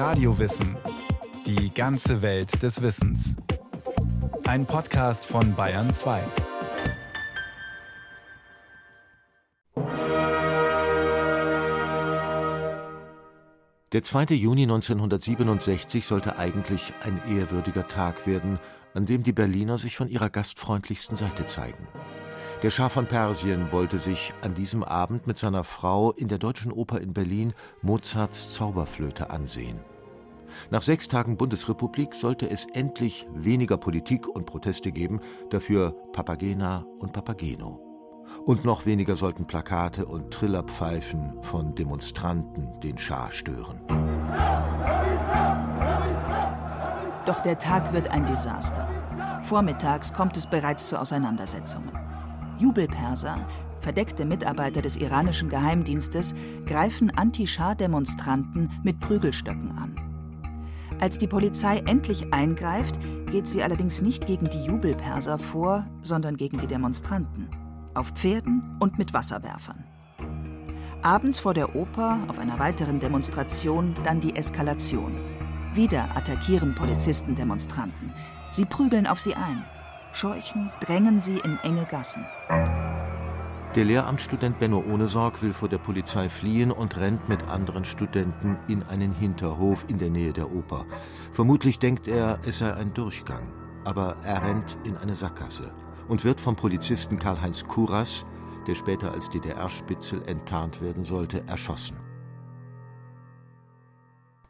Radiowissen. Die ganze Welt des Wissens. Ein Podcast von Bayern 2. Der 2. Juni 1967 sollte eigentlich ein ehrwürdiger Tag werden, an dem die Berliner sich von ihrer gastfreundlichsten Seite zeigen. Der Schah von Persien wollte sich an diesem Abend mit seiner Frau in der Deutschen Oper in Berlin Mozarts Zauberflöte ansehen. Nach sechs Tagen Bundesrepublik sollte es endlich weniger Politik und Proteste geben, dafür Papagena und Papageno. Und noch weniger sollten Plakate und Trillerpfeifen von Demonstranten den Schah stören. Doch der Tag wird ein Desaster. Vormittags kommt es bereits zu Auseinandersetzungen. Jubelperser, verdeckte Mitarbeiter des iranischen Geheimdienstes, greifen Anti-Schah-Demonstranten mit Prügelstöcken an. Als die Polizei endlich eingreift, geht sie allerdings nicht gegen die Jubelperser vor, sondern gegen die Demonstranten. Auf Pferden und mit Wasserwerfern. Abends vor der Oper, auf einer weiteren Demonstration, dann die Eskalation. Wieder attackieren Polizisten Demonstranten. Sie prügeln auf sie ein. Scheuchen drängen sie in enge Gassen. Der Lehramtsstudent Benno Ohnesorg will vor der Polizei fliehen und rennt mit anderen Studenten in einen Hinterhof in der Nähe der Oper. Vermutlich denkt er, es sei ein Durchgang. Aber er rennt in eine Sackgasse und wird vom Polizisten Karl-Heinz Kuras, der später als DDR-Spitzel enttarnt werden sollte, erschossen.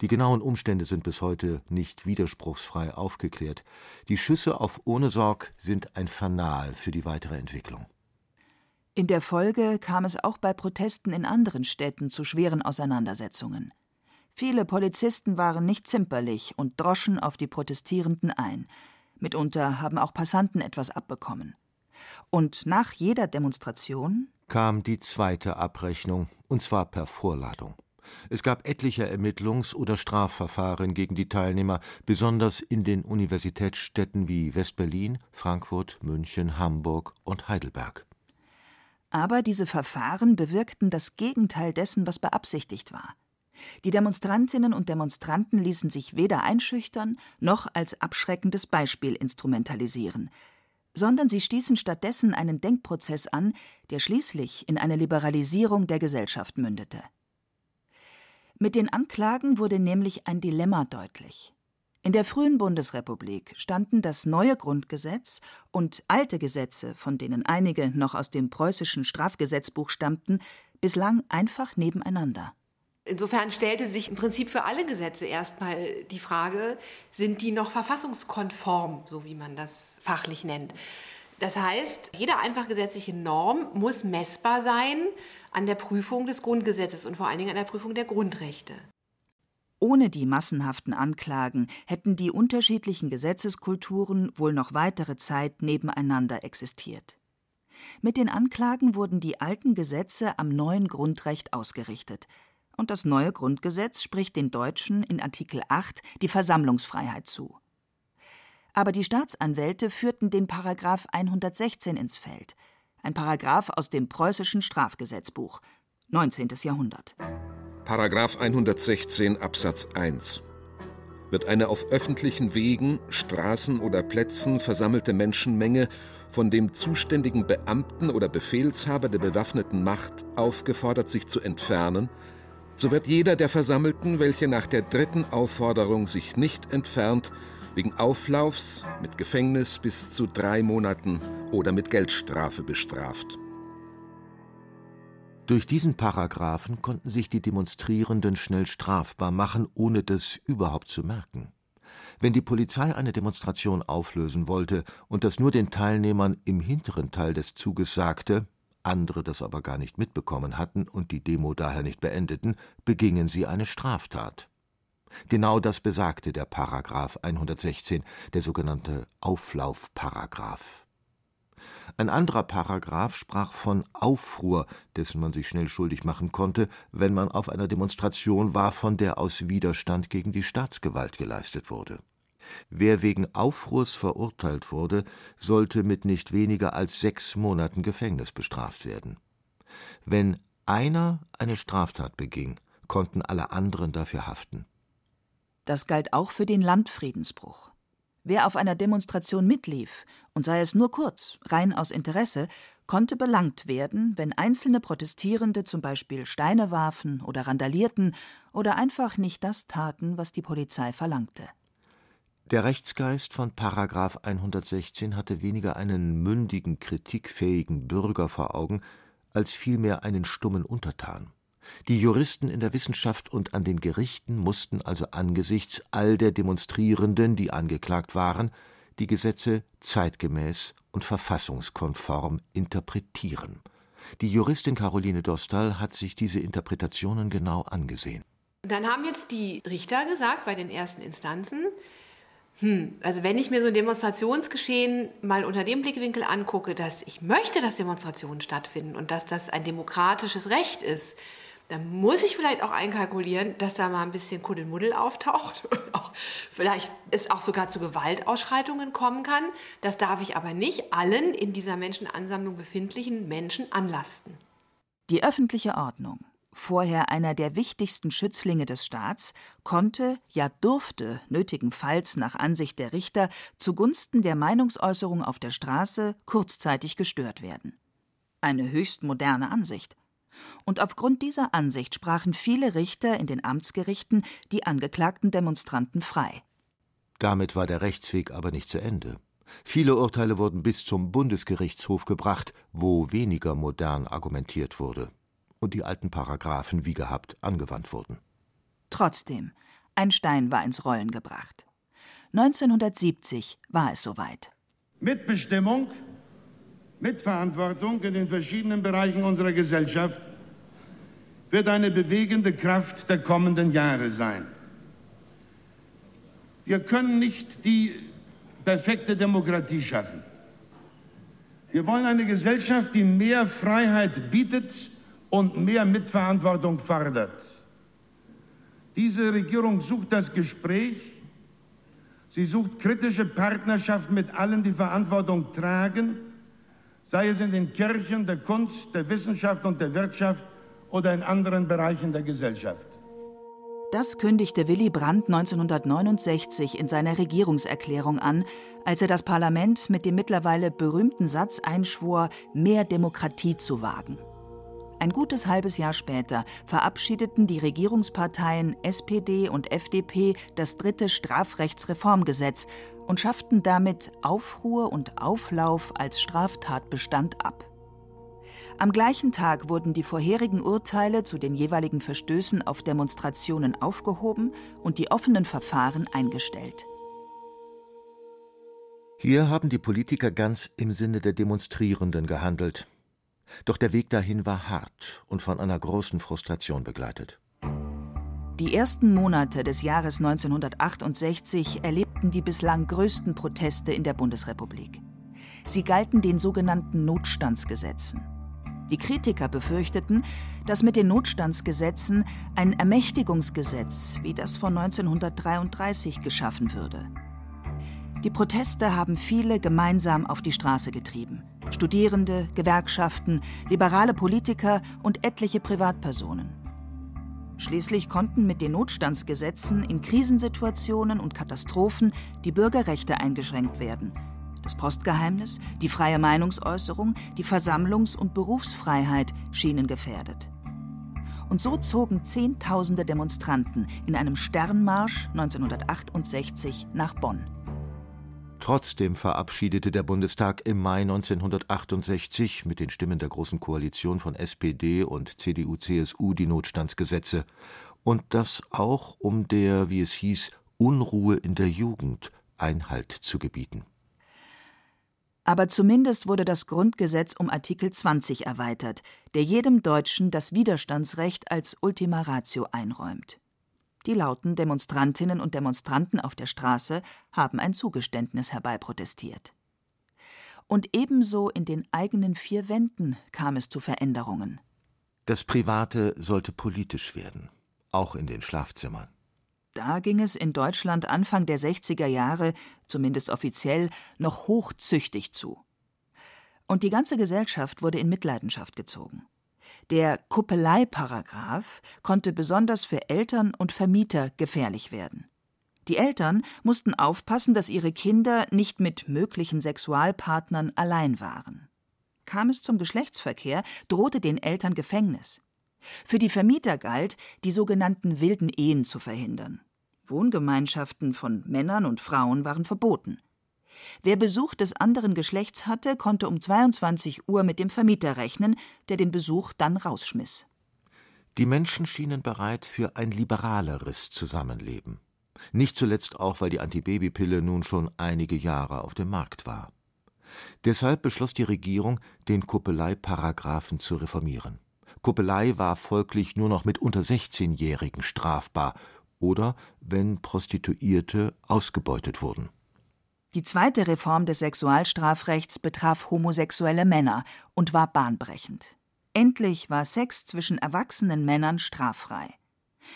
Die genauen Umstände sind bis heute nicht widerspruchsfrei aufgeklärt. Die Schüsse auf Ohnesorg sind ein Fanal für die weitere Entwicklung. In der Folge kam es auch bei Protesten in anderen Städten zu schweren Auseinandersetzungen. Viele Polizisten waren nicht zimperlich und droschen auf die Protestierenden ein. Mitunter haben auch Passanten etwas abbekommen. Und nach jeder Demonstration kam die zweite Abrechnung, und zwar per Vorladung. Es gab etliche Ermittlungs- oder Strafverfahren gegen die Teilnehmer, besonders in den Universitätsstädten wie West-Berlin, Frankfurt, München, Hamburg und Heidelberg. Aber diese Verfahren bewirkten das Gegenteil dessen, was beabsichtigt war. Die Demonstrantinnen und Demonstranten ließen sich weder einschüchtern noch als abschreckendes Beispiel instrumentalisieren, sondern sie stießen stattdessen einen Denkprozess an, der schließlich in eine Liberalisierung der Gesellschaft mündete. Mit den Anklagen wurde nämlich ein Dilemma deutlich. In der frühen Bundesrepublik standen das neue Grundgesetz und alte Gesetze, von denen einige noch aus dem preußischen Strafgesetzbuch stammten, bislang einfach nebeneinander. Insofern stellte sich im Prinzip für alle Gesetze erstmal die Frage, sind die noch verfassungskonform, so wie man das fachlich nennt. Das heißt, jede einfach gesetzliche Norm muss messbar sein an der Prüfung des Grundgesetzes und vor allen Dingen an der Prüfung der Grundrechte. Ohne die massenhaften Anklagen hätten die unterschiedlichen Gesetzeskulturen wohl noch weitere Zeit nebeneinander existiert. Mit den Anklagen wurden die alten Gesetze am neuen Grundrecht ausgerichtet, und das neue Grundgesetz spricht den Deutschen in Artikel 8 die Versammlungsfreiheit zu. Aber die Staatsanwälte führten den Paragraph 116 ins Feld, ein Paragraph aus dem preußischen Strafgesetzbuch, 19. Jahrhundert. Paragraph 116 Absatz 1 wird eine auf öffentlichen Wegen, Straßen oder Plätzen versammelte Menschenmenge von dem zuständigen Beamten oder Befehlshaber der bewaffneten Macht aufgefordert, sich zu entfernen, so wird jeder der Versammelten, welche nach der dritten Aufforderung sich nicht entfernt, wegen Auflaufs mit Gefängnis bis zu drei Monaten oder mit Geldstrafe bestraft. Durch diesen Paragraphen konnten sich die Demonstrierenden schnell strafbar machen, ohne das überhaupt zu merken. Wenn die Polizei eine Demonstration auflösen wollte und das nur den Teilnehmern im hinteren Teil des Zuges sagte, andere das aber gar nicht mitbekommen hatten und die Demo daher nicht beendeten, begingen sie eine Straftat. Genau das besagte der Paragraph 116, der sogenannte Auflaufparagraph. Ein anderer Paragraph sprach von Aufruhr, dessen man sich schnell schuldig machen konnte, wenn man auf einer Demonstration war, von der aus Widerstand gegen die Staatsgewalt geleistet wurde. Wer wegen Aufruhrs verurteilt wurde, sollte mit nicht weniger als sechs Monaten Gefängnis bestraft werden. Wenn einer eine Straftat beging, konnten alle anderen dafür haften. Das galt auch für den Landfriedensbruch. Wer auf einer Demonstration mitlief, und sei es nur kurz, rein aus Interesse, konnte belangt werden, wenn einzelne Protestierende zum Beispiel Steine warfen oder randalierten oder einfach nicht das taten, was die Polizei verlangte. Der Rechtsgeist von Paragraph 116 hatte weniger einen mündigen, kritikfähigen Bürger vor Augen, als vielmehr einen stummen Untertan. Die Juristen in der Wissenschaft und an den Gerichten mussten also angesichts all der Demonstrierenden, die angeklagt waren, die Gesetze zeitgemäß und verfassungskonform interpretieren. Die Juristin Caroline Dostal hat sich diese Interpretationen genau angesehen. Dann haben jetzt die Richter gesagt bei den ersten Instanzen, hm, also wenn ich mir so ein Demonstrationsgeschehen mal unter dem Blickwinkel angucke, dass ich möchte, dass Demonstrationen stattfinden und dass das ein demokratisches Recht ist, dann muss ich vielleicht auch einkalkulieren, dass da mal ein bisschen Kuddelmuddel auftaucht vielleicht es auch sogar zu Gewaltausschreitungen kommen kann. Das darf ich aber nicht allen in dieser Menschenansammlung befindlichen Menschen anlasten. Die öffentliche Ordnung, vorher einer der wichtigsten Schützlinge des Staats, konnte, ja durfte nötigenfalls nach Ansicht der Richter zugunsten der Meinungsäußerung auf der Straße kurzzeitig gestört werden. Eine höchst moderne Ansicht und aufgrund dieser Ansicht sprachen viele Richter in den Amtsgerichten die angeklagten Demonstranten frei. Damit war der Rechtsweg aber nicht zu Ende. Viele Urteile wurden bis zum Bundesgerichtshof gebracht, wo weniger modern argumentiert wurde und die alten Paragraphen wie gehabt angewandt wurden. Trotzdem, ein Stein war ins Rollen gebracht. 1970 war es soweit. Mitbestimmung Mitverantwortung in den verschiedenen Bereichen unserer Gesellschaft wird eine bewegende Kraft der kommenden Jahre sein. Wir können nicht die perfekte Demokratie schaffen. Wir wollen eine Gesellschaft, die mehr Freiheit bietet und mehr Mitverantwortung fordert. Diese Regierung sucht das Gespräch. Sie sucht kritische Partnerschaft mit allen, die Verantwortung tragen sei es in den Kirchen, der Kunst, der Wissenschaft und der Wirtschaft oder in anderen Bereichen der Gesellschaft. Das kündigte Willy Brandt 1969 in seiner Regierungserklärung an, als er das Parlament mit dem mittlerweile berühmten Satz einschwor, mehr Demokratie zu wagen. Ein gutes halbes Jahr später verabschiedeten die Regierungsparteien SPD und FDP das dritte Strafrechtsreformgesetz und schafften damit Aufruhr und Auflauf als Straftatbestand ab. Am gleichen Tag wurden die vorherigen Urteile zu den jeweiligen Verstößen auf Demonstrationen aufgehoben und die offenen Verfahren eingestellt. Hier haben die Politiker ganz im Sinne der Demonstrierenden gehandelt. Doch der Weg dahin war hart und von einer großen Frustration begleitet. Die ersten Monate des Jahres 1968 erlebten die bislang größten Proteste in der Bundesrepublik. Sie galten den sogenannten Notstandsgesetzen. Die Kritiker befürchteten, dass mit den Notstandsgesetzen ein Ermächtigungsgesetz wie das von 1933 geschaffen würde. Die Proteste haben viele gemeinsam auf die Straße getrieben. Studierende, Gewerkschaften, liberale Politiker und etliche Privatpersonen. Schließlich konnten mit den Notstandsgesetzen in Krisensituationen und Katastrophen die Bürgerrechte eingeschränkt werden. Das Postgeheimnis, die freie Meinungsäußerung, die Versammlungs- und Berufsfreiheit schienen gefährdet. Und so zogen Zehntausende Demonstranten in einem Sternmarsch 1968 nach Bonn. Trotzdem verabschiedete der Bundestag im Mai 1968 mit den Stimmen der Großen Koalition von SPD und CDU/CSU die Notstandsgesetze. Und das auch, um der, wie es hieß, Unruhe in der Jugend Einhalt zu gebieten. Aber zumindest wurde das Grundgesetz um Artikel 20 erweitert, der jedem Deutschen das Widerstandsrecht als Ultima Ratio einräumt. Die lauten Demonstrantinnen und Demonstranten auf der Straße haben ein Zugeständnis herbeiprotestiert. Und ebenso in den eigenen vier Wänden kam es zu Veränderungen. Das Private sollte politisch werden, auch in den Schlafzimmern. Da ging es in Deutschland Anfang der 60er Jahre, zumindest offiziell, noch hochzüchtig zu. Und die ganze Gesellschaft wurde in Mitleidenschaft gezogen. Der Kuppeleiparagraph konnte besonders für Eltern und Vermieter gefährlich werden. Die Eltern mussten aufpassen, dass ihre Kinder nicht mit möglichen Sexualpartnern allein waren. Kam es zum Geschlechtsverkehr, drohte den Eltern Gefängnis. Für die Vermieter galt, die sogenannten wilden Ehen zu verhindern. Wohngemeinschaften von Männern und Frauen waren verboten. Wer Besuch des anderen Geschlechts hatte, konnte um 22 Uhr mit dem Vermieter rechnen, der den Besuch dann rausschmiss. Die Menschen schienen bereit für ein liberaleres Zusammenleben. Nicht zuletzt auch, weil die Antibabypille nun schon einige Jahre auf dem Markt war. Deshalb beschloss die Regierung, den Kuppelei-Paragraphen zu reformieren. Kuppelei war folglich nur noch mit unter 16-Jährigen strafbar oder wenn Prostituierte ausgebeutet wurden. Die zweite Reform des Sexualstrafrechts betraf homosexuelle Männer und war bahnbrechend. Endlich war Sex zwischen erwachsenen Männern straffrei.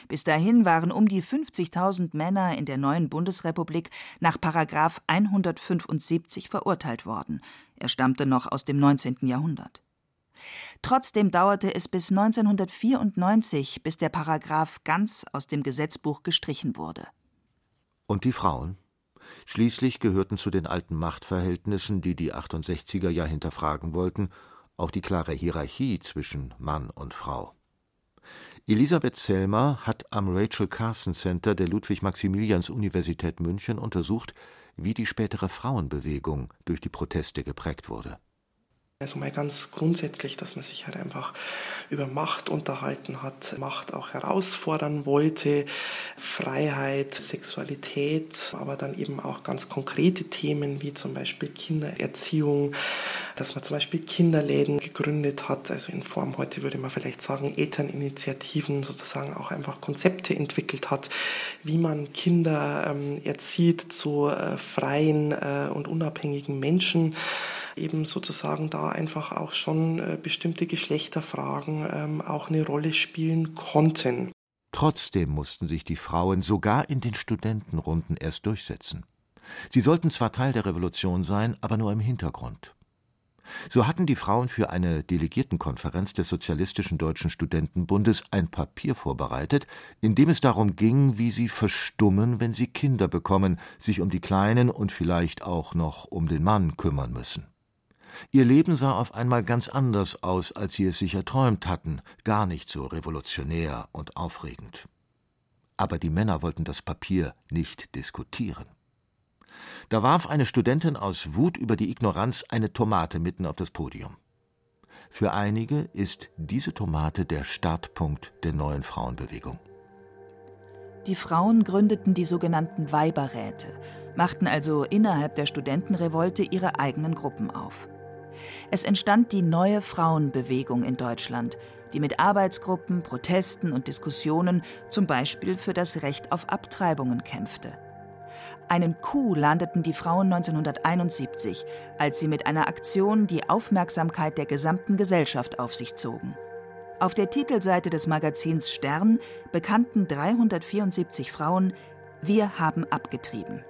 Bis dahin waren um die 50.000 Männer in der neuen Bundesrepublik nach Paragraf 175 verurteilt worden. Er stammte noch aus dem 19. Jahrhundert. Trotzdem dauerte es bis 1994, bis der Paragraph ganz aus dem Gesetzbuch gestrichen wurde. Und die Frauen? Schließlich gehörten zu den alten Machtverhältnissen, die die 68er ja hinterfragen wollten, auch die klare Hierarchie zwischen Mann und Frau. Elisabeth Selmer hat am Rachel Carson Center der Ludwig-Maximilians-Universität München untersucht, wie die spätere Frauenbewegung durch die Proteste geprägt wurde. Also mal ganz grundsätzlich, dass man sich halt einfach über Macht unterhalten hat, Macht auch herausfordern wollte, Freiheit, Sexualität, aber dann eben auch ganz konkrete Themen wie zum Beispiel Kindererziehung, dass man zum Beispiel Kinderläden gegründet hat, also in Form heute würde man vielleicht sagen Elterninitiativen, sozusagen auch einfach Konzepte entwickelt hat, wie man Kinder ähm, erzieht zu äh, freien äh, und unabhängigen Menschen eben sozusagen da einfach auch schon äh, bestimmte Geschlechterfragen ähm, auch eine Rolle spielen konnten. Trotzdem mussten sich die Frauen sogar in den Studentenrunden erst durchsetzen. Sie sollten zwar Teil der Revolution sein, aber nur im Hintergrund. So hatten die Frauen für eine Delegiertenkonferenz des Sozialistischen Deutschen Studentenbundes ein Papier vorbereitet, in dem es darum ging, wie sie verstummen, wenn sie Kinder bekommen, sich um die Kleinen und vielleicht auch noch um den Mann kümmern müssen. Ihr Leben sah auf einmal ganz anders aus, als sie es sich erträumt hatten, gar nicht so revolutionär und aufregend. Aber die Männer wollten das Papier nicht diskutieren. Da warf eine Studentin aus Wut über die Ignoranz eine Tomate mitten auf das Podium. Für einige ist diese Tomate der Startpunkt der neuen Frauenbewegung. Die Frauen gründeten die sogenannten Weiberräte, machten also innerhalb der Studentenrevolte ihre eigenen Gruppen auf. Es entstand die neue Frauenbewegung in Deutschland, die mit Arbeitsgruppen, Protesten und Diskussionen zum Beispiel für das Recht auf Abtreibungen kämpfte. Einen Coup landeten die Frauen 1971, als sie mit einer Aktion die Aufmerksamkeit der gesamten Gesellschaft auf sich zogen. Auf der Titelseite des Magazins Stern bekannten 374 Frauen, wir haben abgetrieben.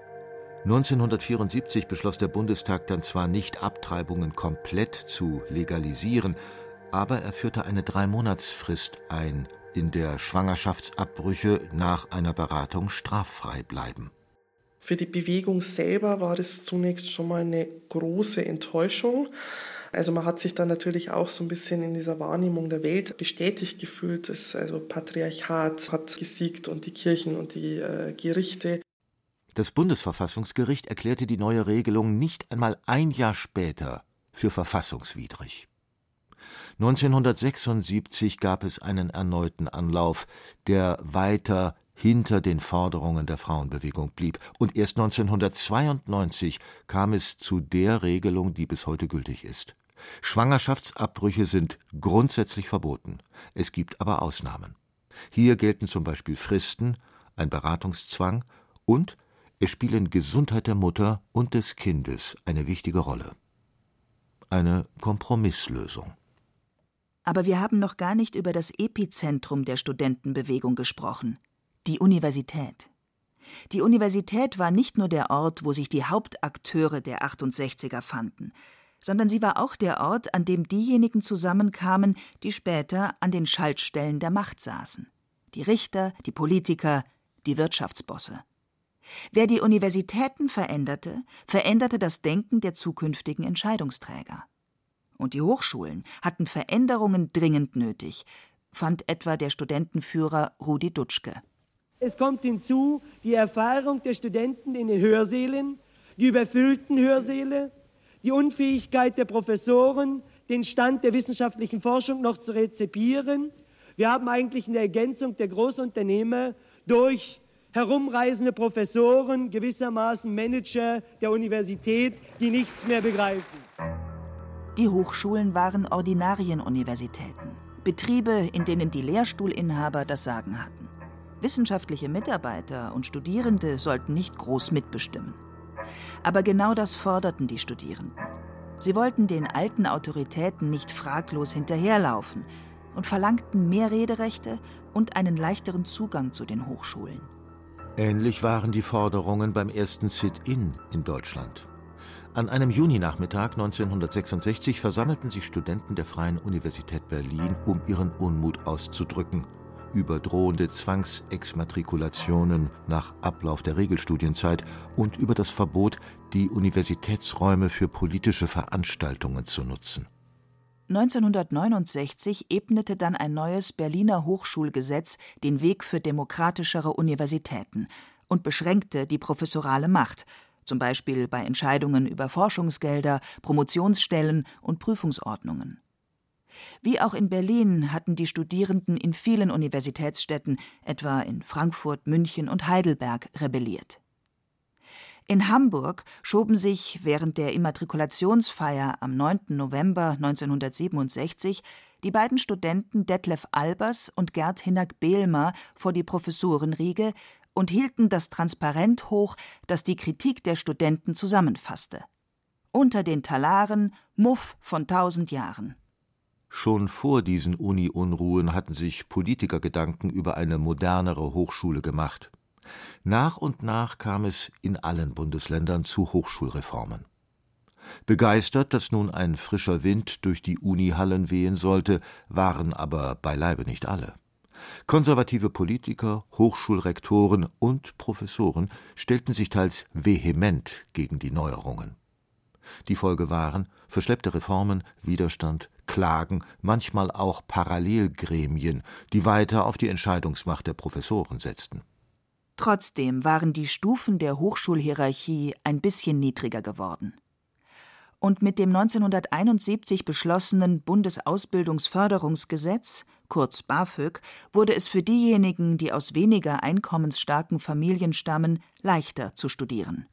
1974 beschloss der Bundestag dann zwar nicht, Abtreibungen komplett zu legalisieren, aber er führte eine Dreimonatsfrist ein, in der Schwangerschaftsabbrüche nach einer Beratung straffrei bleiben. Für die Bewegung selber war das zunächst schon mal eine große Enttäuschung. Also man hat sich dann natürlich auch so ein bisschen in dieser Wahrnehmung der Welt bestätigt gefühlt. Das also Patriarchat hat gesiegt und die Kirchen und die äh, Gerichte das Bundesverfassungsgericht erklärte die neue Regelung nicht einmal ein Jahr später für verfassungswidrig. 1976 gab es einen erneuten Anlauf, der weiter hinter den Forderungen der Frauenbewegung blieb, und erst 1992 kam es zu der Regelung, die bis heute gültig ist. Schwangerschaftsabbrüche sind grundsätzlich verboten, es gibt aber Ausnahmen. Hier gelten zum Beispiel Fristen, ein Beratungszwang und es spielen Gesundheit der Mutter und des Kindes eine wichtige Rolle. Eine Kompromisslösung. Aber wir haben noch gar nicht über das Epizentrum der Studentenbewegung gesprochen, die Universität. Die Universität war nicht nur der Ort, wo sich die Hauptakteure der 68er fanden, sondern sie war auch der Ort, an dem diejenigen zusammenkamen, die später an den Schaltstellen der Macht saßen. Die Richter, die Politiker, die Wirtschaftsbosse. Wer die Universitäten veränderte, veränderte das Denken der zukünftigen Entscheidungsträger. Und die Hochschulen hatten Veränderungen dringend nötig, fand etwa der Studentenführer Rudi Dutschke. Es kommt hinzu die Erfahrung der Studenten in den Hörsälen, die überfüllten Hörsäle, die Unfähigkeit der Professoren, den Stand der wissenschaftlichen Forschung noch zu rezipieren. Wir haben eigentlich eine Ergänzung der Großunternehmer durch herumreisende Professoren, gewissermaßen Manager der Universität, die nichts mehr begreifen. Die Hochschulen waren Ordinarienuniversitäten, Betriebe, in denen die Lehrstuhlinhaber das Sagen hatten. Wissenschaftliche Mitarbeiter und Studierende sollten nicht groß mitbestimmen. Aber genau das forderten die Studierenden. Sie wollten den alten Autoritäten nicht fraglos hinterherlaufen und verlangten mehr Rederechte und einen leichteren Zugang zu den Hochschulen. Ähnlich waren die Forderungen beim ersten Sit-in in Deutschland. An einem Juninachmittag 1966 versammelten sich Studenten der Freien Universität Berlin, um ihren Unmut auszudrücken über drohende Zwangsexmatrikulationen nach Ablauf der Regelstudienzeit und über das Verbot, die Universitätsräume für politische Veranstaltungen zu nutzen. 1969 ebnete dann ein neues Berliner Hochschulgesetz den Weg für demokratischere Universitäten und beschränkte die professorale Macht, zum Beispiel bei Entscheidungen über Forschungsgelder, Promotionsstellen und Prüfungsordnungen. Wie auch in Berlin hatten die Studierenden in vielen Universitätsstädten, etwa in Frankfurt, München und Heidelberg, rebelliert. In Hamburg schoben sich während der Immatrikulationsfeier am 9. November 1967 die beiden Studenten Detlef Albers und Gerd Hinnack-Behlmer vor die Professorenriege und hielten das Transparent hoch, das die Kritik der Studenten zusammenfasste. Unter den Talaren Muff von tausend Jahren. Schon vor diesen Uni-Unruhen hatten sich Politiker Gedanken über eine modernere Hochschule gemacht. Nach und nach kam es in allen Bundesländern zu Hochschulreformen. Begeistert, dass nun ein frischer Wind durch die Unihallen wehen sollte, waren aber beileibe nicht alle. Konservative Politiker, Hochschulrektoren und Professoren stellten sich teils vehement gegen die Neuerungen. Die Folge waren verschleppte Reformen, Widerstand, Klagen, manchmal auch Parallelgremien, die weiter auf die Entscheidungsmacht der Professoren setzten. Trotzdem waren die Stufen der Hochschulhierarchie ein bisschen niedriger geworden. Und mit dem 1971 beschlossenen Bundesausbildungsförderungsgesetz, kurz BAföG, wurde es für diejenigen, die aus weniger einkommensstarken Familien stammen, leichter zu studieren.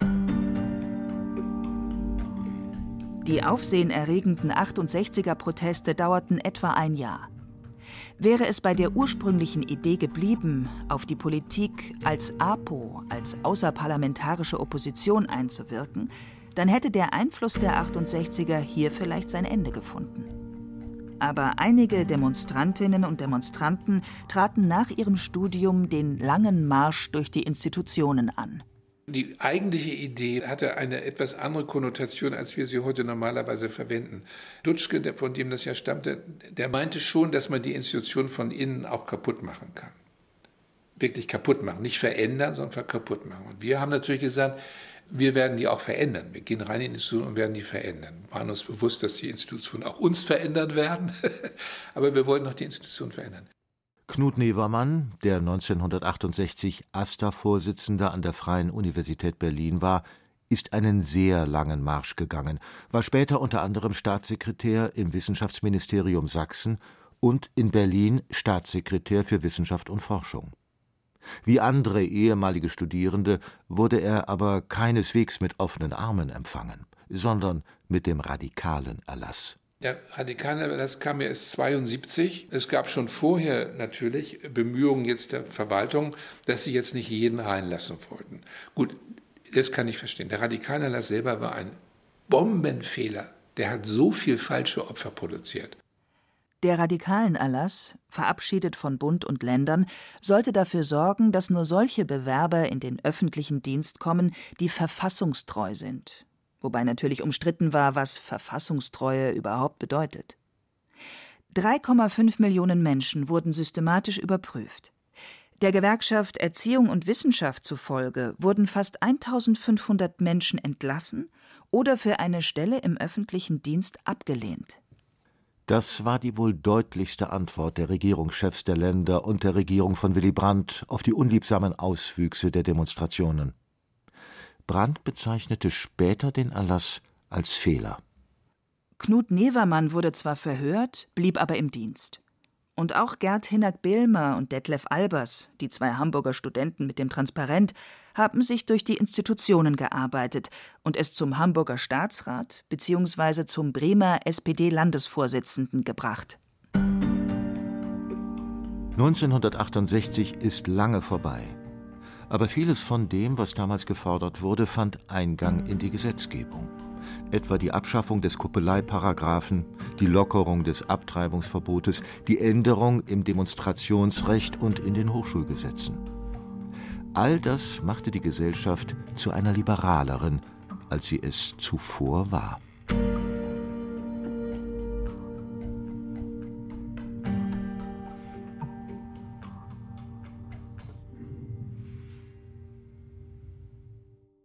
Die aufsehenerregenden 68er-Proteste dauerten etwa ein Jahr. Wäre es bei der ursprünglichen Idee geblieben, auf die Politik als APO, als außerparlamentarische Opposition einzuwirken, dann hätte der Einfluss der 68er hier vielleicht sein Ende gefunden. Aber einige Demonstrantinnen und Demonstranten traten nach ihrem Studium den langen Marsch durch die Institutionen an. Die eigentliche Idee hatte eine etwas andere Konnotation, als wir sie heute normalerweise verwenden. Dutschke, von dem das ja stammte, der meinte schon, dass man die Institution von innen auch kaputt machen kann. Wirklich kaputt machen. Nicht verändern, sondern kaputt machen. Und wir haben natürlich gesagt, wir werden die auch verändern. Wir gehen rein in die Institution und werden die verändern. Wir waren uns bewusst, dass die Institutionen auch uns verändern werden. Aber wir wollten auch die Institution verändern. Knut Nevermann, der 1968 AStA-Vorsitzender an der Freien Universität Berlin war, ist einen sehr langen Marsch gegangen, war später unter anderem Staatssekretär im Wissenschaftsministerium Sachsen und in Berlin Staatssekretär für Wissenschaft und Forschung. Wie andere ehemalige Studierende wurde er aber keineswegs mit offenen Armen empfangen, sondern mit dem radikalen Erlass. Der radikale, kam ja erst 72. Es gab schon vorher natürlich Bemühungen jetzt der Verwaltung, dass sie jetzt nicht jeden reinlassen wollten. Gut, das kann ich verstehen. Der Radikalerlass selber war ein Bombenfehler. Der hat so viel falsche Opfer produziert. Der radikalen Erlass, verabschiedet von Bund und Ländern, sollte dafür sorgen, dass nur solche Bewerber in den öffentlichen Dienst kommen, die verfassungstreu sind wobei natürlich umstritten war, was Verfassungstreue überhaupt bedeutet. 3,5 Millionen Menschen wurden systematisch überprüft. Der Gewerkschaft Erziehung und Wissenschaft zufolge wurden fast 1500 Menschen entlassen oder für eine Stelle im öffentlichen Dienst abgelehnt. Das war die wohl deutlichste Antwort der Regierungschefs der Länder und der Regierung von Willy Brandt auf die unliebsamen Auswüchse der Demonstrationen. Brandt bezeichnete später den Erlass als Fehler. Knut Nevermann wurde zwar verhört, blieb aber im Dienst. Und auch Gerd Hinnack-Behlmer und Detlef Albers, die zwei Hamburger Studenten mit dem Transparent, haben sich durch die Institutionen gearbeitet und es zum Hamburger Staatsrat bzw. zum Bremer SPD-Landesvorsitzenden gebracht. 1968 ist lange vorbei. Aber vieles von dem, was damals gefordert wurde, fand Eingang in die Gesetzgebung etwa die Abschaffung des Kuppeleiparagraphen, die Lockerung des Abtreibungsverbotes, die Änderung im Demonstrationsrecht und in den Hochschulgesetzen. All das machte die Gesellschaft zu einer liberaleren, als sie es zuvor war.